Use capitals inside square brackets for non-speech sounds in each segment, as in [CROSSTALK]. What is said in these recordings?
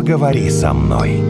поговори со мной.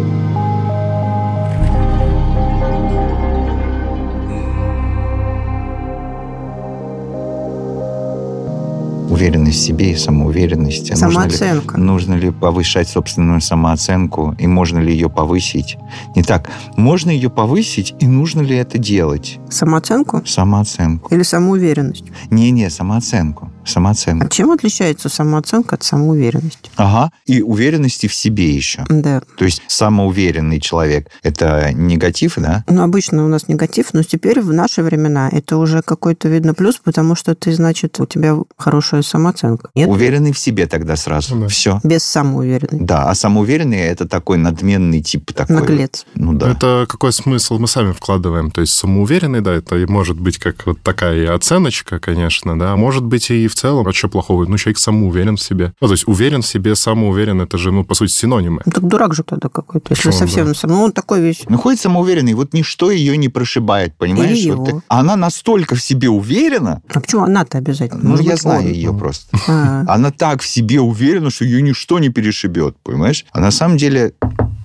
уверенность в себе и самоуверенность. Самооценка. Нужно ли, нужно ли повышать собственную самооценку и можно ли ее повысить? Не так. Можно ее повысить и нужно ли это делать? Самооценку? Самооценку. Или самоуверенность? Не-не, самооценку самооценка. А чем отличается самооценка от самоуверенности? Ага, и уверенности в себе еще. Да. То есть самоуверенный человек – это негатив, да? Ну, обычно у нас негатив, но теперь в наши времена это уже какой-то, видно, плюс, потому что ты, значит, у тебя хорошая самооценка. Нет? Уверенный в себе тогда сразу. Да. Все. Без самоуверенной. Да, а самоуверенный – это такой надменный тип такой. Наглец. Ну да. Это какой смысл мы сами вкладываем? То есть самоуверенный, да, это может быть как вот такая оценочка, конечно, да, может быть и в целом, а что плохого? Ну, человек самоуверен в себе. Ну, то есть уверен в себе, самоуверен, это же, ну, по сути, синонимы. Ну, так дурак же тогда какой-то, если совсем... Да? Ну, он такой весь... Ну, ходит самоуверенный, вот ничто ее не прошибает, понимаешь? Или вот его. Она настолько в себе уверена... А почему она-то обязательно? Ну, Может я знаю он. ее просто. А. Она так в себе уверена, что ее ничто не перешибет, понимаешь? А на самом деле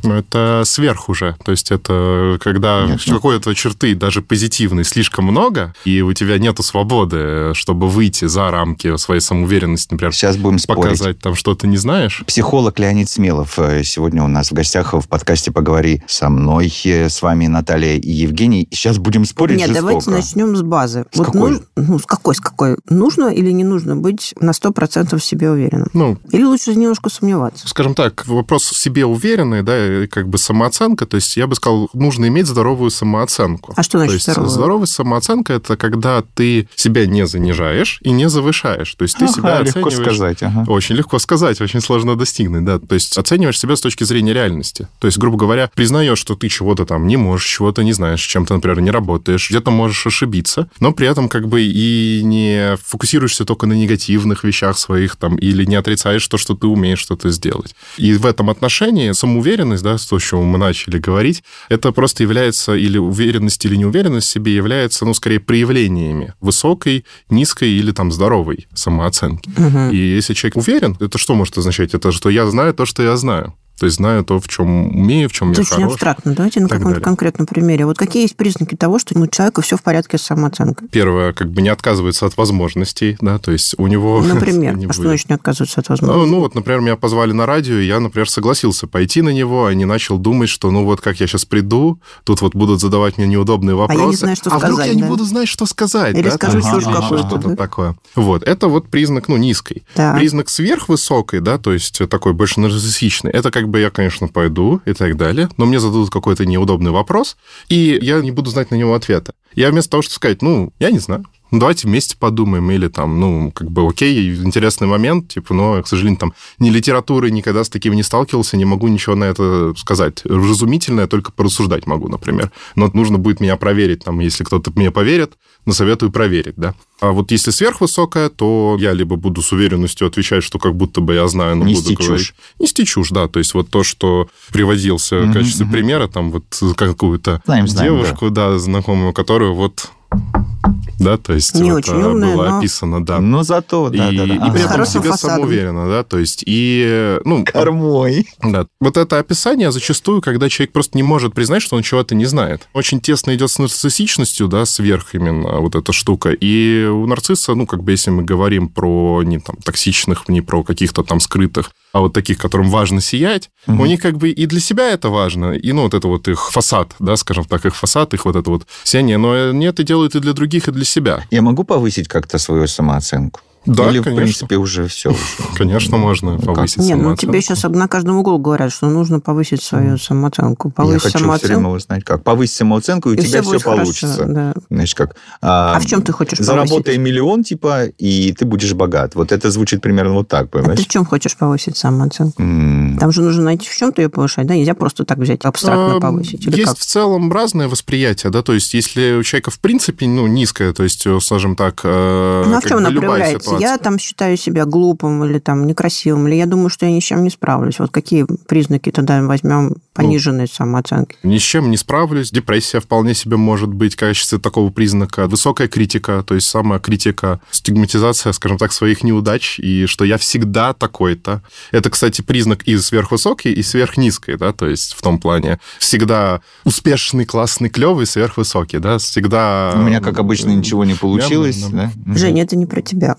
ну, это сверх уже. То есть это когда Нет, какой-то черты, даже позитивной, слишком много, и у тебя нету свободы, чтобы выйти за рамки своей самоуверенности, например. Сейчас будем показать спорить. там, что ты не знаешь. Психолог Леонид Смелов э, сегодня у нас в гостях в подкасте «Поговори со мной». Э, с вами Наталья и Евгений. Сейчас будем спорить Нет, жестоко. давайте начнем с базы. С вот какой? Ну, ну, с какой, с какой? Нужно или не нужно быть на 100% в себе уверенным? Ну, или лучше немножко сомневаться? Скажем так, вопрос в себе уверенный, да, как бы самооценка, то есть я бы сказал, нужно иметь здоровую самооценку. А что значит то есть здоровую? Здоровая самооценка – это когда ты себя не занижаешь и не завышаешь. То есть ты ага, себя легко оцениваешь... сказать. Ага. Очень легко сказать, очень сложно достигнуть, да. То есть оцениваешь себя с точки зрения реальности. То есть, грубо говоря, признаешь, что ты чего-то там не можешь, чего-то не знаешь, чем-то, например, не работаешь, где-то можешь ошибиться, но при этом как бы и не фокусируешься только на негативных вещах своих там или не отрицаешь то, что ты умеешь что-то сделать. И в этом отношении самоуверенность, да, то, что мы начали говорить, это просто является, или уверенность, или неуверенность в себе является, ну, скорее, проявлениями высокой, низкой или там здоровой самооценки. Угу. И если человек уверен, это что может означать? Это что я знаю то, что я знаю. То есть знаю то, в чем умею, в чем Это я хорош. абстрактно. Давайте на каком-то конкретном примере. Вот какие есть признаки того, что у человека все в порядке с самооценкой? Первое, как бы не отказывается от возможностей, да, то есть у него... [LAUGHS] Например, а что значит не отказывается от возможностей? Ну, ну, вот, например, меня позвали на радио, и я, например, согласился пойти на него, а не начал думать, что, ну, вот как я сейчас приду, тут вот будут задавать мне неудобные вопросы. А я не знаю, что а сказать, вдруг я да? не буду знать, что сказать, Или да? скажу там, чушь ага, какую-то. Что-то да? такое. Вот, это вот признак, ну, низкой. Так. Признак сверхвысокой, да, то есть такой больше нарциссичный, это как бы я, конечно, пойду и так далее, но мне зададут какой-то неудобный вопрос, и я не буду знать на него ответа. Я вместо того, чтобы сказать, ну, я не знаю, давайте вместе подумаем, или там, ну, как бы, окей, интересный момент, типа, но, к сожалению, там, ни литературы никогда с таким не сталкивался, не могу ничего на это сказать. Разумительное только порассуждать могу, например. Но нужно будет меня проверить, там, если кто-то мне поверит, насоветую проверить, да. А вот если сверхвысокая, то я либо буду с уверенностью отвечать, что как будто бы я знаю, но Нести буду говорить. чушь. Нести чушь, да. То есть вот то, что приводился в качестве примера, там вот какую-то Знаем, знаем, девушку, да, знакомую, которую вот да, то есть Не вот, очень а, умная, было но- описано, да. Но зато, да, и, да, да. и Ага. при этом себе фасадом. самоуверенно, да, то есть и, ну, Кормой. да. Вот это описание зачастую, когда человек просто не может признать, что он чего-то не знает. Очень тесно идет с нарциссичностью, да, сверх именно вот эта штука. И у нарцисса, ну, как бы если мы говорим про не там токсичных, не про каких-то там скрытых, а вот таких, которым важно сиять, Мгм. у них как бы и для себя это важно, и, ну, вот это вот их фасад, да, скажем так, их фасад, их вот это вот сияние, но они это делают и для других, и для себя. Я могу повысить как-то свою самооценку? Да, Или, в конечно. принципе, уже все. [LAUGHS] Конечно, можно как? повысить ну самооценку. тебе сейчас на каждом углу говорят, что нужно повысить свою самооценку. Я Повысить хочу все время самооценку. узнать, как. Повысить самооценку, и у и тебя все хорошо, получится. да. Знаешь, как... А в чем ты хочешь Заработай повысить? миллион, типа, и ты будешь богат. Вот это звучит примерно вот так, А ты понимаешь? в чем хочешь повысить самооценку? М, Там же нужно найти, в чем ты ее повышать, да? Нельзя просто так взять, абстрактно А, повысить. Или Есть как? в целом разное восприятие, да, то есть если у человека в принципе, ну, низкое, то есть, э, скажем так, э, Ну, а в как чем она проявляется? Ситуация. Я там считаю себя глупым или там некрасивым, или я думаю, что я ни с чем не справлюсь. Вот какие признаки тогда возьмем пониженной самооценки. Ни с чем не справлюсь. Депрессия вполне себе может быть в качестве такого признака. Высокая критика, то есть самая критика, стигматизация, скажем так, своих неудач, и что я всегда такой-то. Это, кстати, признак и сверхвысокий, и сверхнизкий, да, то есть в том плане всегда успешный, классный, клевый, сверхвысокий, да, всегда... У меня, как обычно, ничего не получилось. Да? Женя, это не про тебя.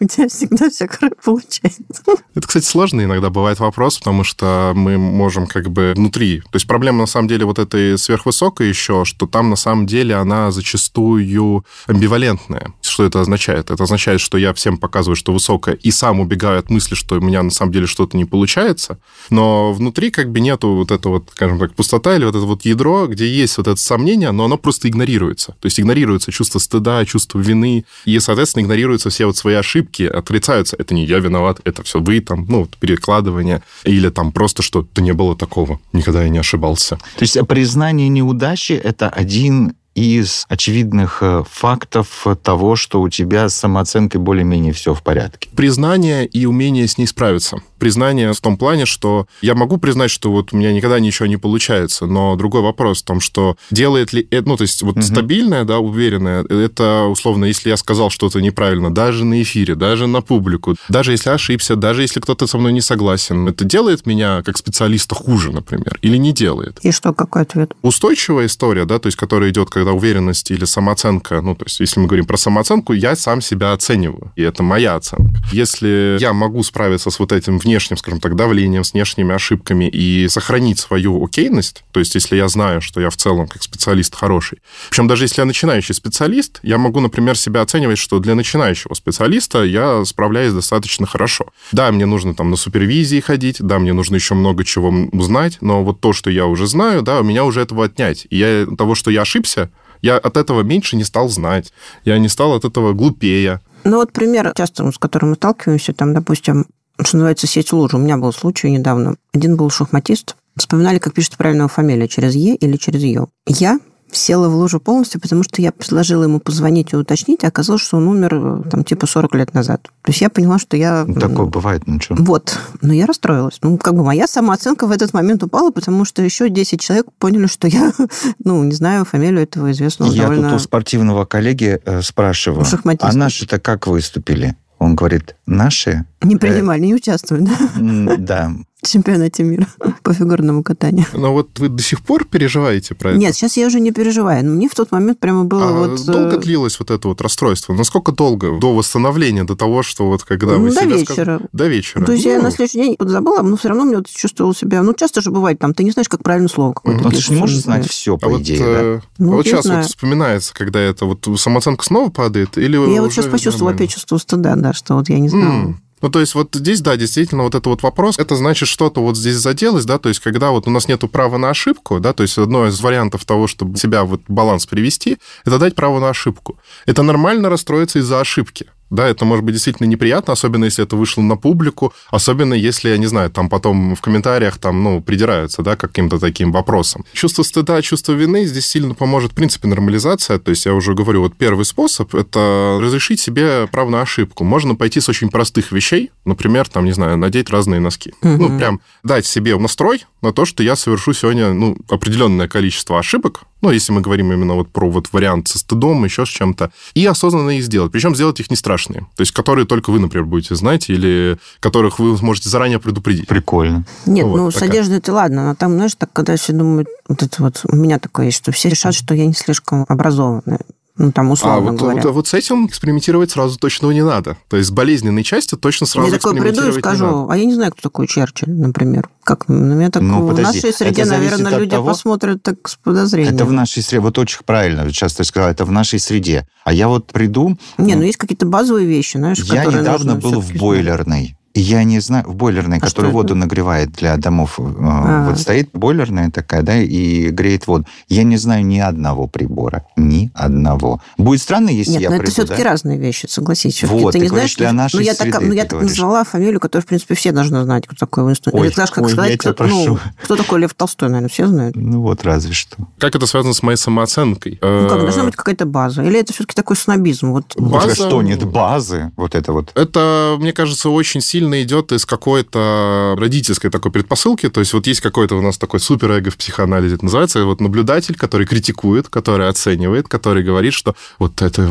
У тебя всегда все получается. Это, кстати, сложный иногда бывает вопрос, потому что мы можем как бы внутри... То есть проблема, на самом деле, вот этой сверхвысокой еще, что там, на самом деле, она зачастую амбивалентная. Что это означает? Это означает, что я всем показываю, что высокая, и сам убегаю от мысли, что у меня, на самом деле, что-то не получается, но внутри как бы нету вот этого, вот, скажем так, пустота или вот это вот ядро, где есть вот это сомнение, но оно просто игнорируется. То есть игнорируется чувство стыда, чувство вины, и, соответственно, игнорируются все вот свои ошибки, отрицаются. Это не я виноват, это все вы там, ну, вот перекладывание, или там просто что то не было такого, никогда я не ошибался. То есть признание неудачи – это один из очевидных э, фактов того, что у тебя с самооценкой более-менее все в порядке. Признание и умение с ней справиться признание в том плане, что я могу признать, что вот у меня никогда ничего не получается, но другой вопрос в том, что делает ли это, ну, то есть вот угу. стабильное, да, уверенное, это условно, если я сказал что-то неправильно, даже на эфире, даже на публику, даже если ошибся, даже если кто-то со мной не согласен, это делает меня как специалиста хуже, например, или не делает? И что, какой ответ? Устойчивая история, да, то есть которая идет, когда уверенность или самооценка, ну, то есть если мы говорим про самооценку, я сам себя оцениваю, и это моя оценка. Если я могу справиться с вот этим внешним, скажем так, давлением, с внешними ошибками и сохранить свою окейность, то есть если я знаю, что я в целом как специалист хороший, причем даже если я начинающий специалист, я могу, например, себя оценивать, что для начинающего специалиста я справляюсь достаточно хорошо. Да, мне нужно там на супервизии ходить, да, мне нужно еще много чего узнать, но вот то, что я уже знаю, да, у меня уже этого отнять. И я того, что я ошибся, я от этого меньше не стал знать, я не стал от этого глупее. Ну вот пример часто, с которым мы сталкиваемся, там, допустим, что называется, сеть лужи. У меня был случай недавно. Один был шахматист. Вспоминали, как пишется правильная фамилия, через Е или через Ё. Я села в лужу полностью, потому что я предложила ему позвонить и уточнить, а оказалось, что он умер э, там типа 40 лет назад. То есть я поняла, что я... Ну, такое бывает, ну что. Вот. Но я расстроилась. Ну, как бы моя самооценка в этот момент упала, потому что еще 10 человек поняли, что я, [LAUGHS] ну, не знаю фамилию этого известного Я довольно... тут у спортивного коллеги э, спрашиваю, а наши-то как выступили? Он говорит, наши... Не э, принимали, не участвуют, [LAUGHS] да? Да чемпионате мира [LAUGHS] по фигурному катанию. Но вот вы до сих пор переживаете про это? Нет, сейчас я уже не переживаю. Но мне в тот момент прямо было а вот... долго э, длилось вот это вот расстройство? Насколько долго? До восстановления, до того, что вот когда вы ну, До вечера. Сказ... До вечера. То есть ну... я на следующий день забыла, но все равно мне вот чувствовала себя... Ну, часто же бывает там, ты не знаешь, как правильно слово какое-то. Ну, ты же не можешь знать все, по а идее, вот, да? Э, ну, вот сейчас знаю. вот вспоминается, когда это вот самооценка снова падает, или Я вот сейчас почувствовала опять чувство стыда, да, что вот я не знаю. Ну, то есть вот здесь, да, действительно, вот это вот вопрос, это значит, что-то вот здесь заделось, да, то есть когда вот у нас нету права на ошибку, да, то есть одно из вариантов того, чтобы себя вот баланс привести, это дать право на ошибку. Это нормально расстроиться из-за ошибки. Да, это может быть действительно неприятно, особенно если это вышло на публику, особенно если, я не знаю, там потом в комментариях там, ну, придираются, да, каким-то таким вопросам. Чувство стыда, чувство вины здесь сильно поможет, в принципе, нормализация. То есть я уже говорю, вот первый способ – это разрешить себе право на ошибку. Можно пойти с очень простых вещей, например, там, не знаю, надеть разные носки. Угу. Ну, прям дать себе настрой на то, что я совершу сегодня, ну, определенное количество ошибок, ну, если мы говорим именно вот про вот вариант со стыдом, еще с чем-то, и осознанно их сделать. Причем сделать их не страшные. То есть, которые только вы, например, будете знать, или которых вы можете заранее предупредить. Прикольно. Нет, вот, ну, такая. с одеждой это ладно, но там, знаешь, так, когда все думают, вот это вот, у меня такое есть, что все решат, что я не слишком образованная. Ну, там, условно а, вот, говоря. Вот, вот с этим экспериментировать сразу точно не надо. То есть с болезненной частью точно сразу Я такой приду и скажу, а я не знаю, кто такой Черчилль, например. Как на меня так ну, в нашей среде, наверное, люди того, посмотрят так с подозрением. Это в нашей среде. Вот очень правильно сейчас ты сказала, это в нашей среде. А я вот приду... Не, ну, ну есть какие-то базовые вещи, знаешь, Я недавно был в бойлерной. Я не знаю, в бойлерной, а которая воду нагревает для домов, а. вот стоит бойлерная такая, да, и греет воду. Я не знаю ни одного прибора, ни одного. Будет странно, если Нет, я но приду, это все-таки да? разные вещи, согласись. Вот, ты, ты не знаешь, для нашей ну, я среды, так, ну, я так назвала фамилию, которую, в принципе, все должны знать, кто такой Уинстон. Ой, Или, знаешь, как ой, сказать, я тебя кто, прошу. ну, кто такой Лев Толстой, наверное, все знают. Ну вот, разве что. Как это связано с моей самооценкой? Ну как, должна быть какая-то база? Или это все-таки такой снобизм? Вот. База... что, нет базы? Вот это вот. Это, мне кажется, очень сильно рационально идет из какой-то родительской такой предпосылки, то есть вот есть какой-то у нас такой суперэго в психоанализе, это называется вот наблюдатель, который критикует, который оценивает, который говорит, что вот это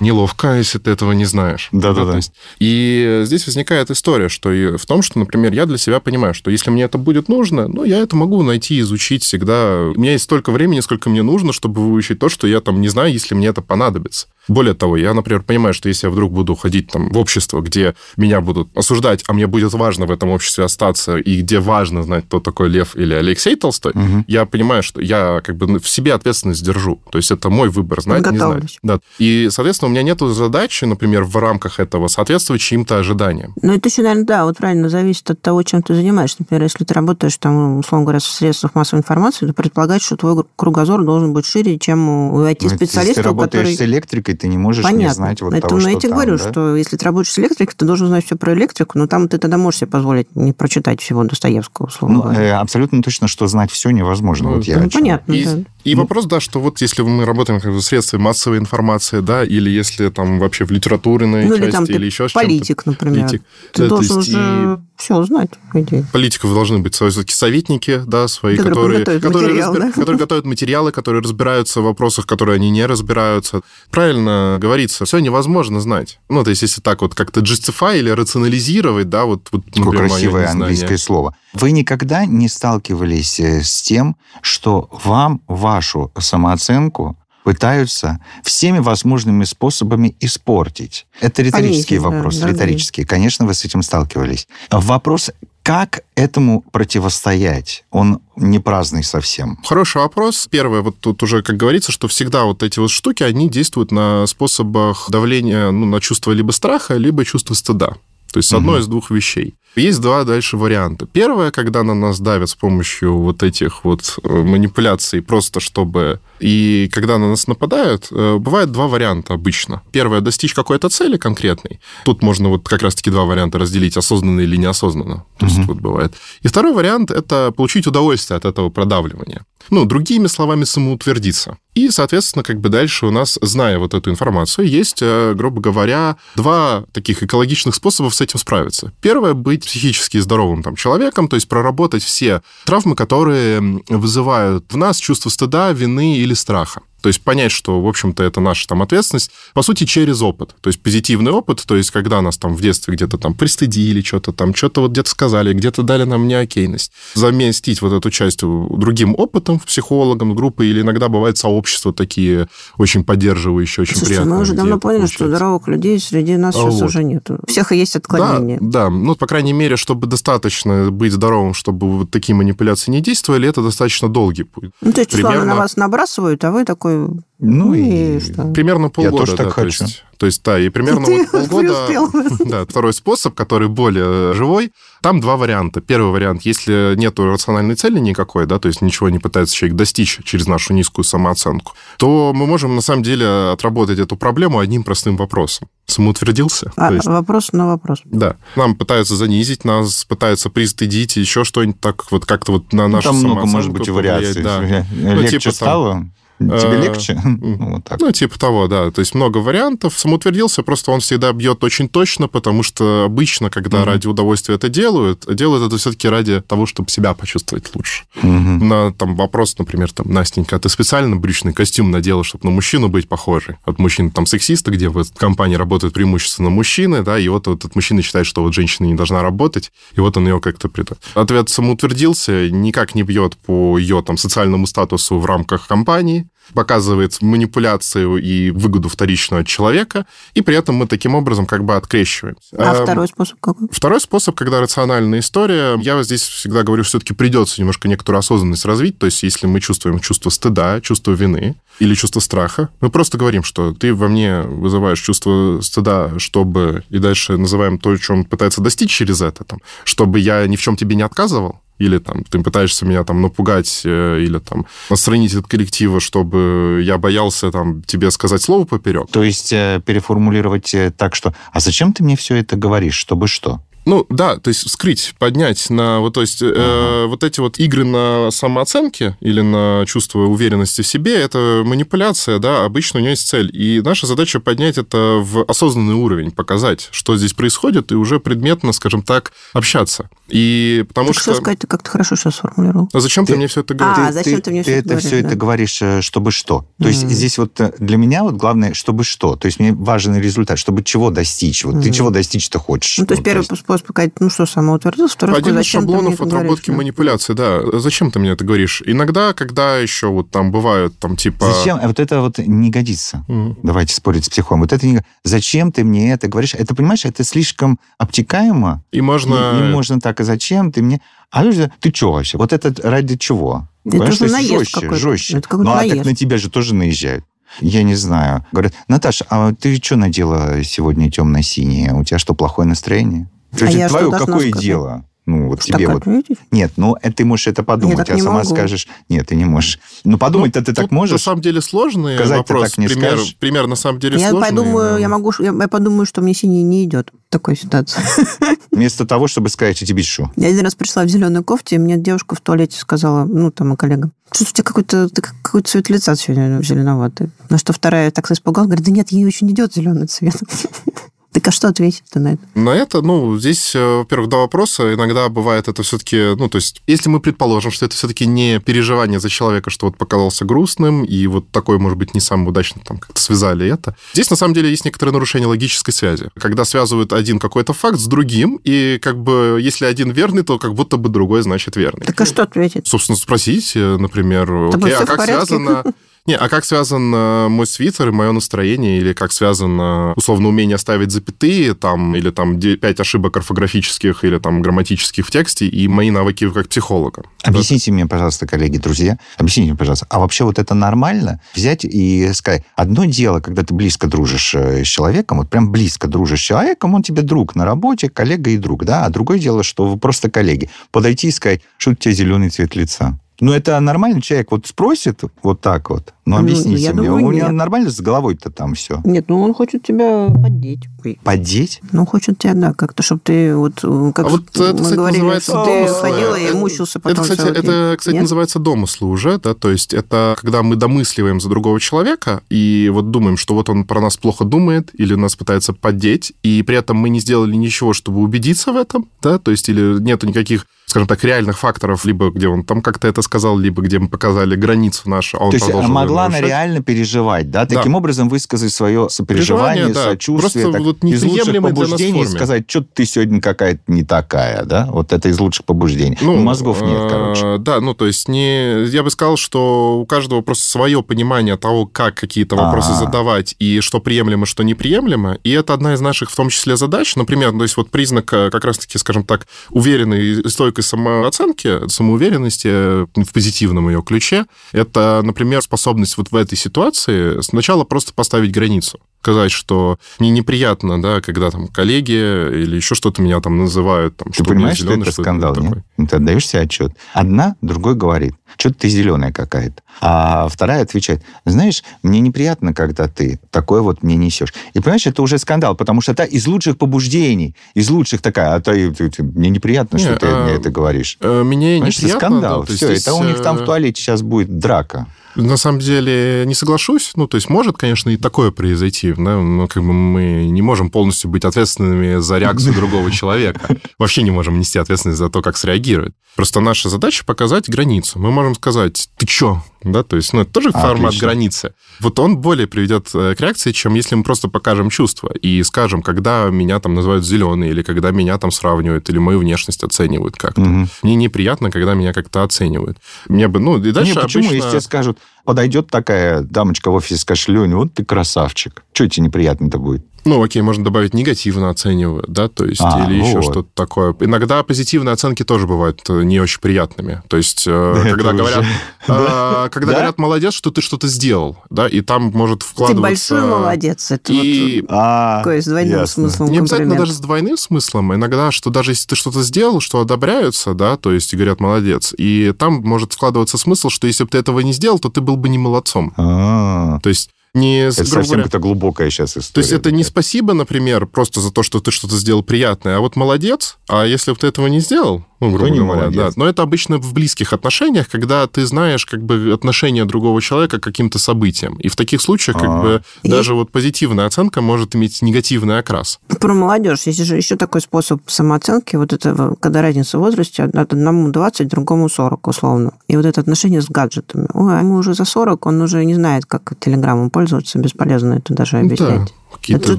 неловко, если ты этого не знаешь. Да-да-да. И здесь возникает история, что в том, что, например, я для себя понимаю, что если мне это будет нужно, ну, я это могу найти, изучить всегда. У меня есть столько времени, сколько мне нужно, чтобы выучить то, что я там не знаю, если мне это понадобится. Более того, я, например, понимаю, что если я вдруг буду ходить там в общество, где меня будут осуждать, а мне будет важно в этом обществе остаться, и где важно знать, кто такой Лев или Алексей Толстой, угу. я понимаю, что я как бы в себе ответственность держу. То есть это мой выбор, знать, не знать. Да. И, соответственно, у меня нет задачи, например, в рамках этого соответствовать чьим-то ожиданиям. Ну, это еще, наверное, да, вот правильно зависит от того, чем ты занимаешься. Например, если ты работаешь там, условно говоря, в средствах массовой информации, то предполагать, что твой кругозор должен быть шире, чем у IT-специалиста, Если ты работаешь который... с электрикой, ты не можешь Понятно. не знать вот это, того, что я тебе там, говорю, да? что если ты работаешь с электрикой, ты должен знать все про электрику, но там ты тогда можешь себе позволить не прочитать всего Достоевского, условно ну, э, абсолютно точно, что знать все невозможно. Ну, вот я ну, понятно, и, да. И ну. вопрос, да, что вот если мы работаем как бы средствами массовой информации, да, или если там вообще в литературной ну, части, или, там, или еще что-то. Политик, например. Политик. Ты да, должен уже и... все знать, идее. Политиков должны быть все-таки советники, да, свои, которые, которые, которые, материал, разбир... да? которые готовят материалы, которые разбираются в вопросах, которые они не разбираются. Правильно говорится, все невозможно знать. Ну, то есть, если так вот как-то justify или рационализировать, да, вот... вот например, красивое английское слово. Вы никогда не сталкивались э, с тем, что вам вашу самооценку пытаются всеми возможными способами испортить. Это риторический Понизить, вопрос, да, риторический. Да. Конечно, вы с этим сталкивались. Вопрос, как этому противостоять? Он не праздный совсем. Хороший вопрос. Первое, вот тут уже, как говорится, что всегда вот эти вот штуки, они действуют на способах давления ну, на чувство либо страха, либо чувство стыда. То есть одно угу. из двух вещей. Есть два дальше варианта. Первое, когда на нас давят с помощью вот этих вот э, манипуляций, просто чтобы... И когда на нас нападают, э, бывает два варианта обычно. Первое, достичь какой-то цели конкретной. Тут можно вот как раз-таки два варианта разделить, осознанно или неосознанно. То есть вот бывает. И второй вариант – это получить удовольствие от этого продавливания. Ну, другими словами, самоутвердиться. И, соответственно, как бы дальше у нас, зная вот эту информацию, есть, э, грубо говоря, два таких экологичных способов с этим справиться. Первое – быть психически здоровым там, человеком, то есть проработать все травмы, которые вызывают в нас чувство стыда, вины или страха. То есть понять, что, в общем-то, это наша там ответственность, по сути, через опыт. То есть позитивный опыт, то есть когда нас там в детстве где-то там пристыдили, что-то там, что-то вот где-то сказали, где-то дали нам неокейность. Заместить вот эту часть другим опытом, психологом, группой, или иногда бывает сообщества такие очень поддерживающие, очень Слушайте, приятные. мы уже давно поняли, что здоровых людей среди нас а сейчас вот. уже нет. У всех есть отклонения. Да, да, ну, по крайней мере, чтобы достаточно быть здоровым, чтобы вот такие манипуляции не действовали, это достаточно долгий путь. Ну, то есть, Примерно... на вас набрасывают, а вы такой такой... Ну, ну и, и что? Примерно полгода. Я тоже так да, хочу. То есть, то есть, да, и примерно Ты вот полгода... [LAUGHS] Да, второй способ, который более живой, там два варианта. Первый вариант, если нет рациональной цели никакой, да, то есть ничего не пытается человек достичь через нашу низкую самооценку, то мы можем, на самом деле, отработать эту проблему одним простым вопросом. Самоутвердился? А, есть, вопрос на вопрос. Да. Нам пытаются занизить, нас пытаются пристыдить, еще что-нибудь так вот как-то вот на нашу Там самооценку много, может быть, вариаций. Да. Легче ну, типа, стало? Там, Тебе э, легче? [LAUGHS] ну, вот так. ну, типа того, да. То есть много вариантов. Самоутвердился, просто он всегда бьет очень точно, потому что обычно, когда mm-hmm. ради удовольствия это делают, делают это все-таки ради того, чтобы себя почувствовать лучше. Mm-hmm. На там вопрос, например, там, Настенька, а ты специально брючный костюм надела, чтобы на мужчину быть похожей? От мужчин там сексиста, где в компании работают преимущественно мужчины, да, и вот, этот мужчина считает, что вот женщина не должна работать, и вот он ее как-то. Ответ самоутвердился, никак не бьет по ее там социальному статусу в рамках компании, показывает манипуляцию и выгоду вторичную от человека, и при этом мы таким образом как бы открещиваемся. А эм, второй способ какой? Второй способ, когда рациональная история, я здесь всегда говорю, что все-таки придется немножко некоторую осознанность развить, то есть если мы чувствуем чувство стыда, чувство вины или чувство страха, мы просто говорим, что ты во мне вызываешь чувство стыда, чтобы, и дальше называем то, что он пытается достичь через это, там, чтобы я ни в чем тебе не отказывал, или там ты пытаешься меня там напугать э, или там настранить от коллектива, чтобы я боялся там тебе сказать слово поперек. То есть э, переформулировать э, так, что «А зачем ты мне все это говоришь? Чтобы что?» Ну, да, то есть скрыть, поднять на... Вот, то есть ага. э, вот эти вот игры на самооценке или на чувство уверенности в себе, это манипуляция, да, обычно у нее есть цель. И наша задача поднять это в осознанный уровень, показать, что здесь происходит, и уже предметно, скажем так, общаться. И потому так что... что сказать, ты как-то хорошо сейчас сформулировал. А зачем ты, ты мне все это говоришь? А, зачем ты, ты мне все ты это говоришь? все да. это говоришь, э, чтобы что? То mm. есть здесь вот э, для меня вот главное, чтобы что? То есть мне важен результат, чтобы чего достичь? Вот mm. ты чего достичь-то хочешь? Ну, то есть первый способ сказать, ну что, самоутвердился, второй Один из шаблонов отработки говоришь, манипуляции, да. Зачем ты мне это говоришь? Иногда, когда еще вот там бывают там типа... Зачем? Вот это вот не годится. Mm. Давайте спорить с психом. Вот это не... Зачем ты мне это говоришь? Это, понимаешь, это слишком обтекаемо. И можно... И, и можно так, и зачем ты мне... А люди, ты что вообще? Вот это ради чего? Это Понимаешь, же то есть наезд жестче, какой-то. жестче. Это какой-то ну, а наезд. так на тебя же тоже наезжают. Я не знаю. Говорят, Наташа, а ты что надела сегодня темно-синее? У тебя что, плохое настроение? А я что твое какое сказать? дело? Ну, вот Так тебе вот... ответить? Нет, ну, ты можешь это подумать, так а сама могу. скажешь... Нет, ты не можешь. Ну, подумать-то Ну, ты так можешь. На самом деле сложный Сказать ты вопрос. так не пример, скажешь. пример на самом деле Я сложный. подумаю, да. я могу, я, я подумаю, что мне синий не идет в такой ситуации. [LAUGHS] Вместо того, чтобы сказать, что тебе что? Я один раз пришла в зеленой кофте, и мне девушка в туалете сказала, ну, там, и коллега, что у тебя какой-то ты как- какой-то цвет лица сегодня зеленоватый. На что вторая так испугалась, говорит, да нет, ей очень идет зеленый цвет. [LAUGHS] Так а что ответить-то на это? На это, ну, здесь, э, во-первых, два вопроса. Иногда бывает это все-таки, ну, то есть, если мы предположим, что это все-таки не переживание за человека, что вот показался грустным, и вот такой, может быть, не самый удачный, там, как-то связали это. Здесь, на самом деле, есть некоторое нарушение логической связи. Когда связывают один какой-то факт с другим, и как бы, если один верный, то как будто бы другой, значит, верный. Так а что ответить? Собственно, спросить, э, например, окей, а как порядке? связано... [LAUGHS] Не, а как связан э, мой свитер и мое настроение, или как связано, условно, умение ставить запятые, там, или там пять ошибок орфографических или там грамматических в тексте, и мои навыки как психолога. Объясните мне, пожалуйста, коллеги, друзья, объясните мне, пожалуйста, а вообще вот это нормально? Взять и сказать, одно дело, когда ты близко дружишь э, с человеком, вот прям близко дружишь с человеком, он тебе друг на работе, коллега и друг, да, а другое дело, что вы просто коллеги. Подойти и сказать, что у тебя зеленый цвет лица. Ну, это нормальный человек вот спросит вот так вот. Ну, Ну, объясните я мне. думаю, у него нет. нормально с головой-то там все? Нет, ну он хочет тебя поддеть. Поддеть? Ну, хочет тебя, да, как-то, чтобы ты вот, э, как А вот это, мы кстати, говорили, называется что ты ходила и Это- мучился Это, потом кстати, целый день. это, кстати Нет? называется домыслы уже, да, то есть это когда мы домысливаем за другого человека и вот думаем, что вот он про нас плохо думает или нас пытается поддеть, и при этом мы не сделали ничего, чтобы убедиться в этом, да, то есть или нету никаких, скажем так, реальных факторов, либо где он там как-то это сказал, либо где мы показали границу нашу, а он То есть могла она реально переживать, да? Да. Таким образом высказать свое сопереживание, Переживание, да. сочувствие. Просто так, вот из лучших побуждений сказать, что ты сегодня какая-то не такая, да? Вот это из лучших побуждений. Ну, Мозгов нет, э, короче. Да, ну, то есть не... Я бы сказал, что у каждого просто свое понимание того, как какие-то вопросы А. задавать, и что приемлемо, что неприемлемо. И это одна из наших, в том числе, задач. Например, то есть вот признак э, как раз-таки, скажем так, уверенной и стойкой самооценки, самоуверенности э, в позитивном ее ключе, это, например, способность вот в этой ситуации сначала просто поставить границу сказать, что мне неприятно, да, когда там коллеги или еще что-то меня там называют. Там, Ты что понимаешь, что зелёный, это что скандал, такое. нет? Ну, Ты отдаешь себе отчет. Одна другой говорит, что ты зеленая какая-то. А вторая отвечает, знаешь, мне неприятно, когда ты такое вот мне несешь. И понимаешь, это уже скандал, потому что это из лучших побуждений, из лучших такая, а ты, ты- ты- мне неприятно, Не, что ты а, мне это говоришь. Э, Мне Понимаешь, это неприятно, скандал. да, то Все, здесь, это у них там в э, туалете сейчас будет драка. На самом деле не соглашусь. Ну, то есть может, конечно, и такое произойти, да, но как бы мы не можем полностью быть ответственными за реакцию [LAUGHS] другого человека. Вообще не можем нести ответственность за то, как среагирует. Просто наша задача показать границу. Мы можем сказать, ты чё? Да, то есть, ну, это тоже формат Отлично. границы. Вот он более приведет э, к реакции, чем если мы просто покажем чувства и скажем, когда меня там называют зеленый, или когда меня там сравнивают, или мою внешность оценивают как-то. Мгм. Мне неприятно, когда меня как-то оценивают. Мне бы, ну, и дальше Не, почему, обычно... если тебе скажут, подойдет такая дамочка в офисе, скажет, Леня, вот ты красавчик. Что тебе неприятно-то будет? Ну, окей, можно добавить негативно оценивают, да, то есть, А, или еще вот. что-то такое. Иногда позитивные оценки тоже бывают э, не очень приятными. То есть, э, [LAUGHS] когда говорят, [LAUGHS] э, когда Да? говорят молодец, что ты что-то сделал, да, и там может Ты вкладываться... большой молодец. Это И вот А, такое с двойным ясно. смыслом не обязательно даже с двойным смыслом. Иногда, что даже если ты что-то сделал, что одобряются, да, то есть и говорят молодец, и там может вкладываться смысл, что если бы ты этого не сделал, то ты был бы не молодцом. А, То есть не... Это совсем говоря, глубокая сейчас история. То есть это не спасибо, например, просто за то, что ты что-то сделал приятное, а вот молодец, а если бы ты этого не сделал, ну, грубо не говоря, молодец. да. Но это обычно в близких отношениях, когда ты знаешь как бы отношение другого человека к каким-то событиям. И в таких случаях как А-а-а. бы и... даже вот позитивная оценка может иметь негативный окрас. Про молодежь. Есть же еще такой способ самооценки, вот это, когда разница в возрасте, одному 20, другому 40, условно. И вот это отношение с гаджетами. Ой, а ему уже за 40, он уже не знает, как телеграммом пользоваться, бесполезно это даже объяснять. Какие-то... Это же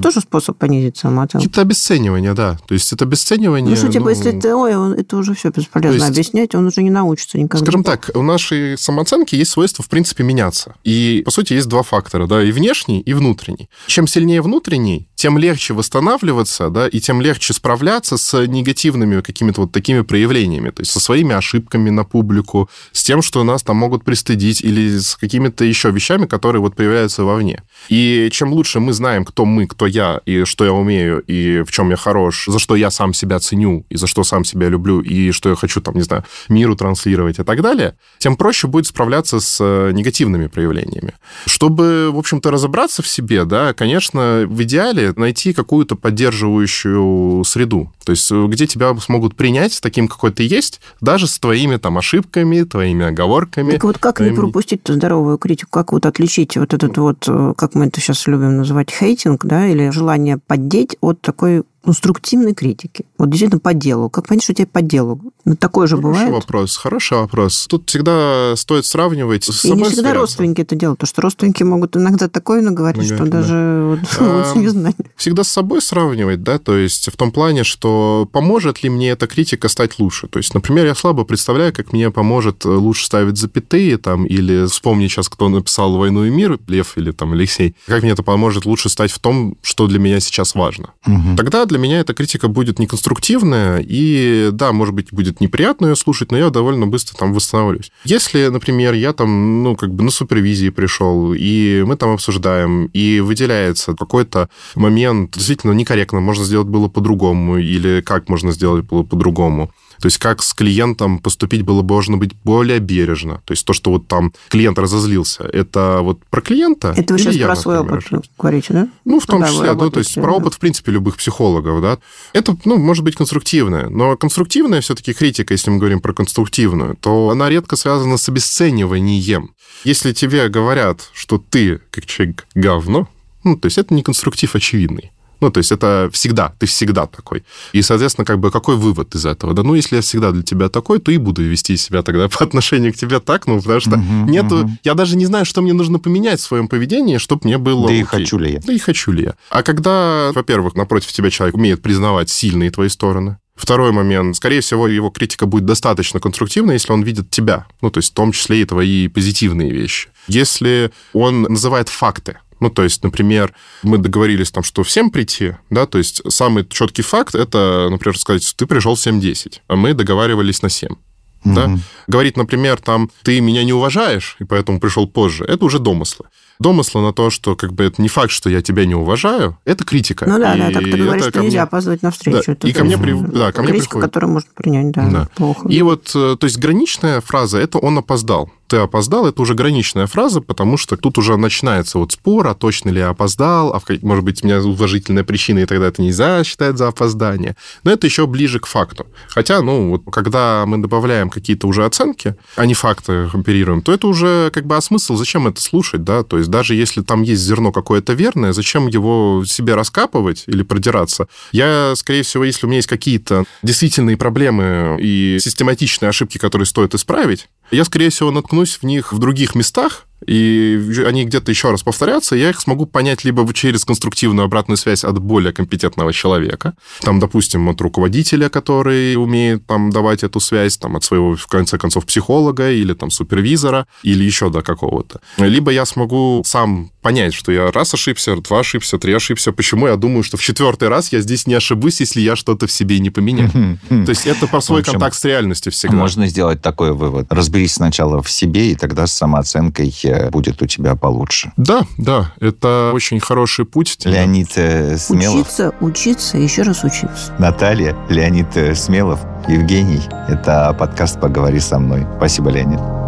тоже способ понизить самооценку. Какие-то обесценивания, да. То есть это обесценивание... Ну что, типа, ну... если ты, ой, он, это уже все бесполезно есть... объяснять, он уже не научится никогда. Скажем так, у нашей самооценки есть свойство, в принципе, меняться. И, по сути, есть два фактора, да, и внешний, и внутренний. Чем сильнее внутренний, тем легче восстанавливаться, да, и тем легче справляться с негативными какими-то вот такими проявлениями, то есть со своими ошибками на публику, с тем, что нас там могут пристыдить, или с какими-то еще вещами, которые вот появляются вовне. И чем лучше мы знаем, кто мы, кто я, и что я умею, и в чем я хорош, за что я сам себя ценю, и за что сам себя люблю, и что я хочу, там, не знаю, миру транслировать и так далее, тем проще будет справляться с э, негативными проявлениями. Чтобы, в общем-то, разобраться в себе, да, конечно, в идеале найти какую-то поддерживающую среду. То есть э, где тебя смогут принять таким, какой ты есть, даже с твоими там ошибками, твоими оговорками. Так вот как твоими... не пропустить здоровую критику? Как вот отличить вот этот вот, э, как мы это сейчас любим называть, хейтинг, да, или желание поддеть от такой конструктивной критики. Вот действительно по делу. Как понять, что у тебя по делу? Ну, такое же хороший бывает. вопрос, хороший вопрос. Тут всегда стоит сравнивать с И не всегда сверяться. родственники это делают, потому что родственники могут иногда такое наговорить, что да. даже вот, [LAUGHS] лучше не знать. Всегда с собой сравнивать, да, то есть в том плане, что поможет ли мне эта критика стать лучше. То есть, например, я слабо представляю, как мне поможет лучше ставить запятые там, или вспомнить сейчас, кто написал «Войну и мир», Лев или там Алексей, как мне это поможет лучше стать в том, что для меня сейчас важно. Угу. Тогда для меня эта критика будет неконструктивная, и да, может быть, будет неприятно ее слушать, но я довольно быстро там восстановлюсь. Если, например, я там, ну, как бы на супервизии пришел, и мы там обсуждаем, и выделяется какой-то момент, действительно некорректно, можно сделать было по-другому, или как можно сделать было по-другому. То есть как с клиентом поступить было бы, должно быть более бережно. То есть то, что вот там клиент разозлился, это вот про клиента? Это вы сейчас я, про свой опыт говорите, да? Ну, в том да, числе, ну, то есть про опыт, в принципе, любых психологов, да. Это, ну, может быть конструктивное, но конструктивная все-таки критика, если мы говорим про конструктивную, то она редко связана с обесцениванием. Если тебе говорят, что ты, как человек, говно, ну, то есть это не конструктив очевидный. Ну, то есть это всегда, ты всегда такой. И, соответственно, как бы какой вывод из этого? Да, ну, если я всегда для тебя такой, то и буду вести себя тогда [LAUGHS] по отношению к тебе так, ну, потому что угу, нету... Угу. Я даже не знаю, что мне нужно поменять в своем поведении, чтобы мне было... Да окей. и хочу ли я. Да и хочу ли я. А когда, во-первых, напротив тебя человек умеет признавать сильные твои стороны, Второй момент. Скорее всего, его критика будет достаточно конструктивной, если он видит тебя. Ну, то есть в том числе и твои позитивные вещи. Если он называет факты, ну, то есть, например, мы договорились там, что всем прийти, да, то есть самый четкий факт это, например, сказать, ты пришел в 7.10, а мы договаривались на 7. Угу. Да? Говорить, например, там, ты меня не уважаешь, и поэтому пришел позже, это уже домыслы домысла на то, что как бы это не факт, что я тебя не уважаю, это критика. Ну да, и да, так ты говоришь, что нельзя мне... опаздывать на встречу. Да, и ко мне, при... да, ко мне критика, приходит. которую можно принять, да, да. плохо. И вот, э, то есть граничная фраза, это он опоздал. Ты опоздал, это уже граничная фраза, потому что тут уже начинается вот спор, а точно ли я опоздал, а может быть, у меня уважительная причина, и тогда это нельзя считать за опоздание. Но это еще ближе к факту. Хотя, ну, вот когда мы добавляем какие-то уже оценки, а не факты оперируем, то это уже как бы а смысл, зачем это слушать, да? То есть даже если там есть зерно какое-то верное, зачем его себе раскапывать или продираться? Я, скорее всего, если у меня есть какие-то действительные проблемы и систематичные ошибки, которые стоит исправить, я, скорее всего, наткнусь в них в других местах, и они где-то еще раз повторятся, я их смогу понять либо через конструктивную обратную связь от более компетентного человека, там, допустим, от руководителя, который умеет там давать эту связь, там, от своего, в конце концов, психолога или там супервизора, или еще до какого-то. Либо я смогу сам понять, что я раз ошибся, два ошибся, три ошибся, почему я думаю, что в четвертый раз я здесь не ошибусь, если я что-то в себе не поменяю. То есть это про свой контакт с реальностью всегда. Можно сделать такой вывод. Разберись сначала в себе, и тогда с самооценкой будет у тебя получше. Да, да, это очень хороший путь. Леонид э, Смелов. Учиться, учиться, еще раз учиться. Наталья, Леонид э, Смелов, Евгений. Это подкаст «Поговори со мной». Спасибо, Леонид.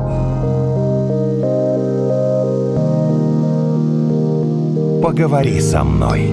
Поговори со мной.